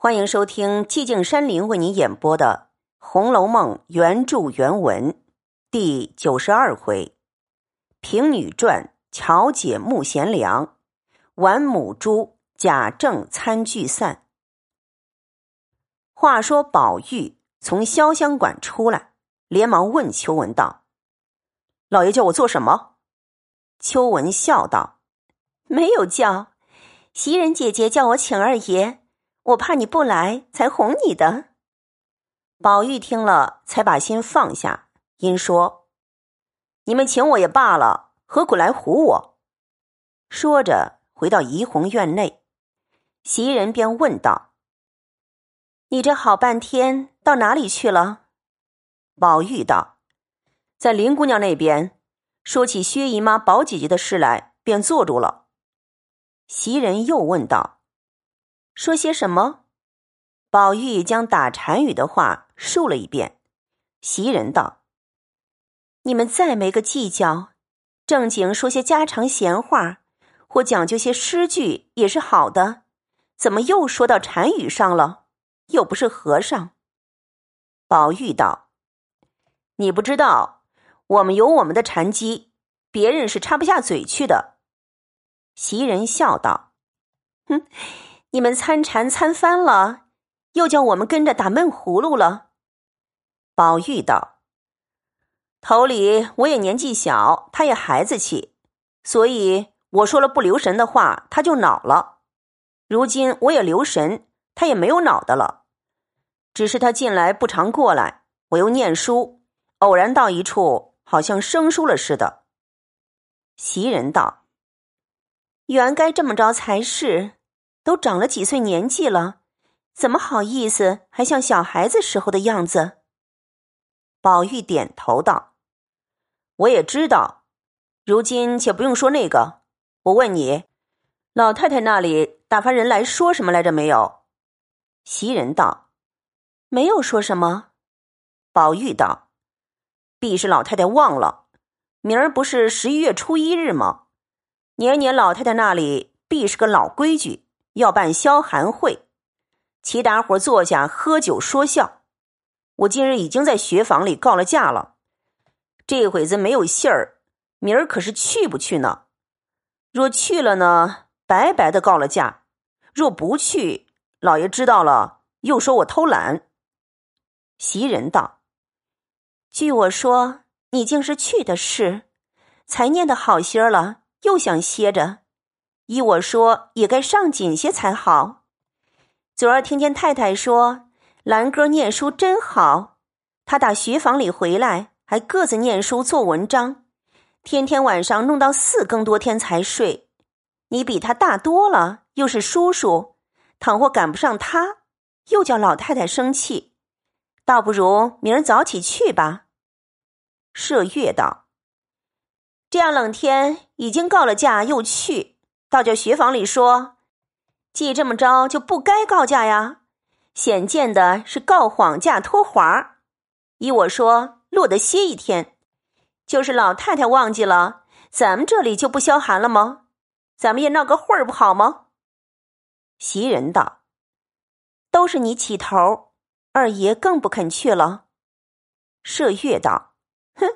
欢迎收听寂静山林为您演播的《红楼梦》原著原文第九十二回：平女传，巧姐慕贤良，玩母猪贾政参聚散。话说宝玉从潇湘馆出来，连忙问秋文道：“老爷叫我做什么？”秋文笑道：“没有叫，袭人姐姐叫我请二爷。”我怕你不来，才哄你的。宝玉听了，才把心放下，因说：“你们请我也罢了，何苦来唬我？”说着，回到怡红院内，袭人便问道：“你这好半天到哪里去了？”宝玉道：“在林姑娘那边，说起薛姨妈、宝姐姐的事来，便坐住了。”袭人又问道。说些什么？宝玉将打禅语的话述了一遍。袭人道：“你们再没个计较，正经说些家常闲话，或讲究些诗句也是好的。怎么又说到禅语上了？又不是和尚。”宝玉道：“你不知道，我们有我们的禅机，别人是插不下嘴去的。”袭人笑道：“哼。”你们参禅参翻了，又叫我们跟着打闷葫芦了。宝玉道：“头里我也年纪小，他也孩子气，所以我说了不留神的话，他就恼了。如今我也留神，他也没有恼的了。只是他近来不常过来，我又念书，偶然到一处，好像生疏了似的。”袭人道：“原该这么着才是。”都长了几岁年纪了，怎么好意思还像小孩子时候的样子？宝玉点头道：“我也知道。如今且不用说那个，我问你，老太太那里打发人来说什么来着没有？”袭人道：“没有说什么。”宝玉道：“必是老太太忘了，明儿不是十一月初一日吗？年年老太太那里必是个老规矩。”要办消寒会，齐大伙坐下喝酒说笑。我今日已经在学房里告了假了，这会子没有信儿，明儿可是去不去呢？若去了呢，白白的告了假；若不去，老爷知道了，又说我偷懒。袭人道：“据我说，你竟是去的事，才念的好些了，又想歇着。”依我说，也该上紧些才好。昨儿听见太太说，兰哥念书真好，他打学房里回来，还各自念书做文章，天天晚上弄到四更多天才睡。你比他大多了，又是叔叔，倘或赶不上他，又叫老太太生气，倒不如明儿早起去吧。麝月道：“这样冷天，已经告了假，又去。”倒叫学房里说，既这么着，就不该告假呀。显见的是告谎假拖滑依我说，落得歇一天。就是老太太忘记了，咱们这里就不消寒了吗？咱们也闹个会儿不好吗？袭人道：“都是你起头，二爷更不肯去了。”麝月道：“哼，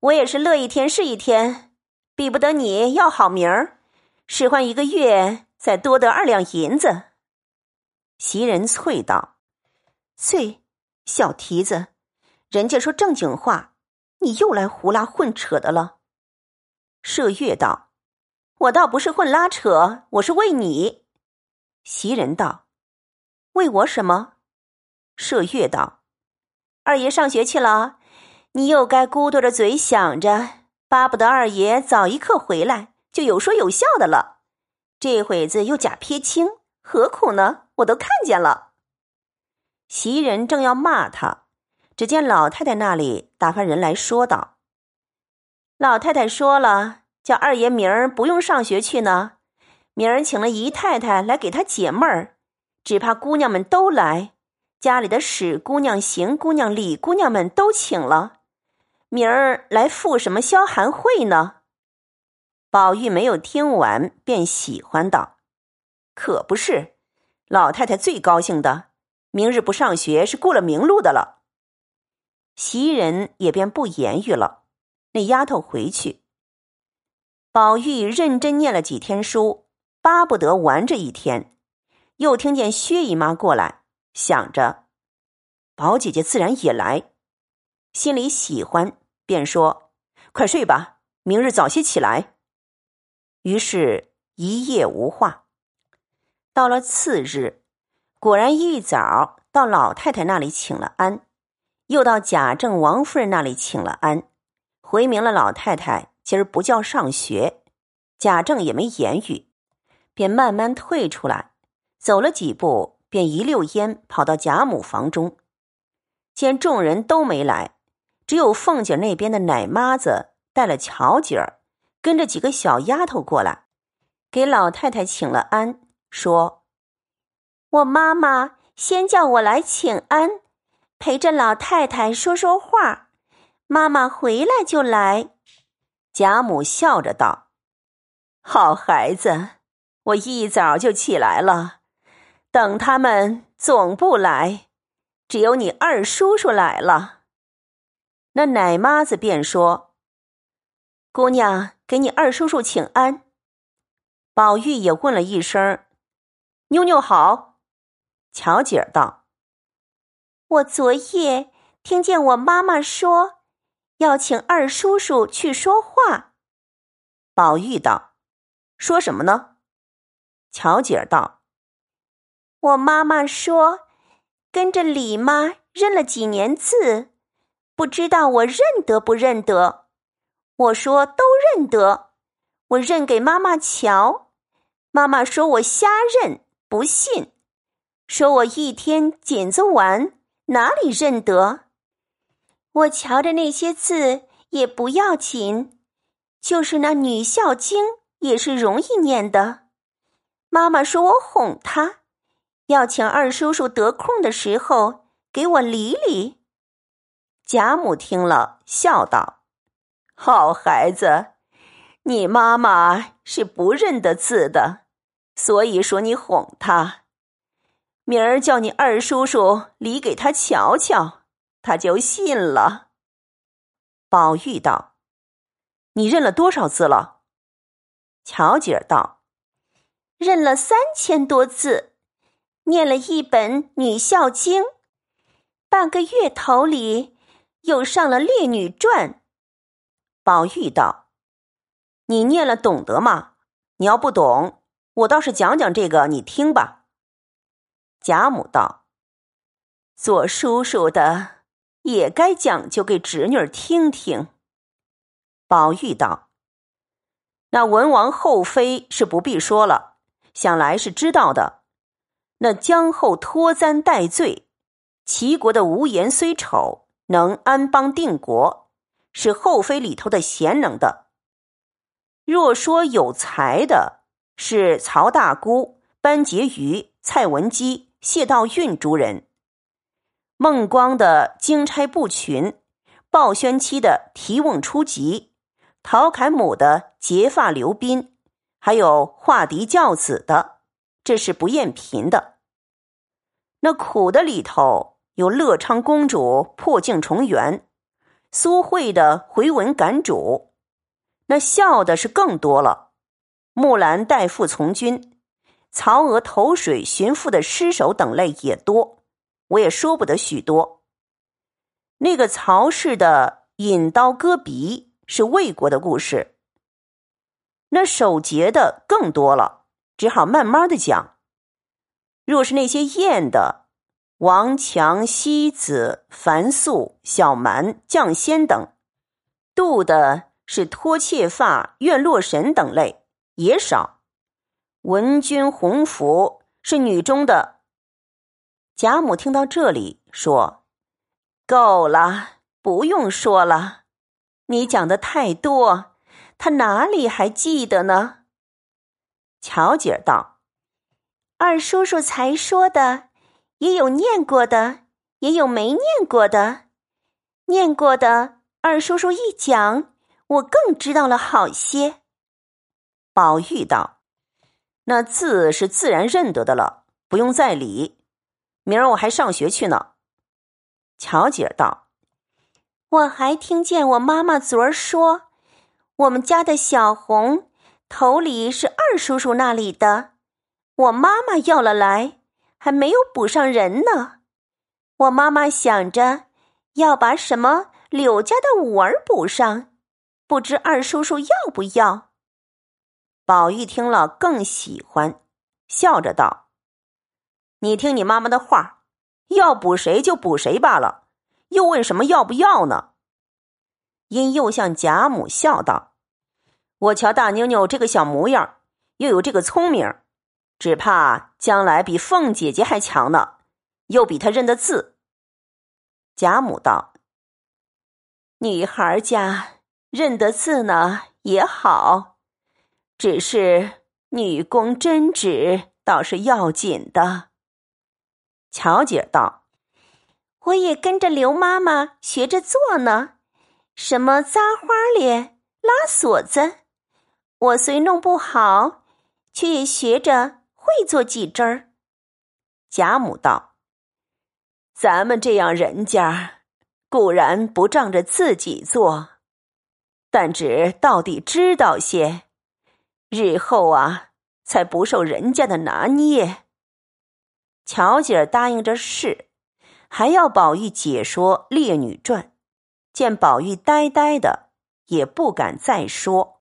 我也是乐一天是一天，比不得你要好名儿。”使唤一个月，再多得二两银子。袭人啐道：“啐，小蹄子，人家说正经话，你又来胡拉混扯的了。”麝月道：“我倒不是混拉扯，我是为你。”袭人道：“为我什么？”麝月道：“二爷上学去了，你又该咕嘟着嘴想着，巴不得二爷早一刻回来。”就有说有笑的了，这会子又假撇清，何苦呢？我都看见了。袭人正要骂他，只见老太太那里打发人来说道：“老太太说了，叫二爷明儿不用上学去呢，明儿请了姨太太来给他解闷儿，只怕姑娘们都来，家里的史姑娘、邢姑娘、李姑娘们都请了，明儿来赴什么消寒会呢？”宝玉没有听完，便喜欢道：“可不是，老太太最高兴的，明日不上学是过了明路的了。袭人也便不言语了。那丫头回去，宝玉认真念了几天书，巴不得玩这一天。又听见薛姨妈过来，想着宝姐姐自然也来，心里喜欢，便说：“快睡吧，明日早些起来。”于是，一夜无话。到了次日，果然一早到老太太那里请了安，又到贾政、王夫人那里请了安，回明了老太太今儿不叫上学。贾政也没言语，便慢慢退出来，走了几步，便一溜烟跑到贾母房中，见众人都没来，只有凤姐那边的奶妈子带了巧姐儿。跟着几个小丫头过来，给老太太请了安，说：“我妈妈先叫我来请安，陪着老太太说说话。妈妈回来就来。”贾母笑着道：“好孩子，我一早就起来了，等他们总不来，只有你二叔叔来了。”那奶妈子便说：“姑娘。”给你二叔叔请安。宝玉也问了一声：“妞妞好。”巧姐儿道：“我昨夜听见我妈妈说，要请二叔叔去说话。”宝玉道：“说什么呢？”巧姐儿道：“我妈妈说，跟着李妈认了几年字，不知道我认得不认得。”我说都认得，我认给妈妈瞧。妈妈说我瞎认，不信，说我一天剪子玩，哪里认得？我瞧着那些字也不要紧，就是那《女孝经》也是容易念的。妈妈说我哄她，要请二叔叔得空的时候给我理理。贾母听了，笑道。好孩子，你妈妈是不认得字的，所以说你哄她。明儿叫你二叔叔理给他瞧瞧，他就信了。宝玉道：“你认了多少字了？”巧姐儿道：“认了三千多字，念了一本《女孝经》，半个月头里又上了《烈女传》。”宝玉道：“你念了懂得吗？你要不懂，我倒是讲讲这个，你听吧。”贾母道：“做叔叔的也该讲究给侄女听听。”宝玉道：“那文王后妃是不必说了，想来是知道的。那姜后脱簪戴罪，齐国的无言虽丑，能安邦定国。”是后妃里头的贤能的。若说有才的，是曹大姑、班婕妤、蔡文姬、谢道韫诸人；孟光的经差不群，鲍宣妻的提瓮出疾，陶侃母的结发留宾，还有画敌教子的，这是不厌贫的。那苦的里头有乐昌公主破镜重圆。苏慧的回文感主，那笑的是更多了。木兰代父从军，曹娥投水寻父的尸首等类也多，我也说不得许多。那个曹氏的引刀割鼻是魏国的故事，那守节的更多了，只好慢慢的讲。若是那些艳的。王强、西子、樊素、小蛮、绛仙等，杜的是脱妾发、怨洛神等类也少。文君、鸿福是女中的。贾母听到这里，说：“够了，不用说了。你讲的太多，他哪里还记得呢？”巧姐道：“二叔叔才说的。”也有念过的，也有没念过的。念过的，二叔叔一讲，我更知道了好些。宝玉道：“那字是自然认得的了，不用再理。明儿我还上学去呢。乔姐道：“我还听见我妈妈昨儿说，我们家的小红头里是二叔叔那里的，我妈妈要了来，还没有补上人呢。我妈妈想着要把什么柳家的五儿补上，不知二叔叔要不要。”宝玉听了更喜欢，笑着道：“你听你妈妈的话，要补谁就补谁罢了，又问什么要不要呢？”因又向贾母笑道：“我瞧大妞妞这个小模样，又有这个聪明，只怕将来比凤姐姐还强呢，又比她认得字。”贾母道：“女孩家认得字呢也好。”只是女工针指倒是要紧的。乔姐道：“我也跟着刘妈妈学着做呢，什么扎花脸、拉锁子，我虽弄不好，却也学着会做几针儿。”贾母道：“咱们这样人家，固然不仗着自己做，但只到底知道些。”日后啊，才不受人家的拿捏。巧姐儿答应着是，还要宝玉解说《烈女传》，见宝玉呆呆的，也不敢再说。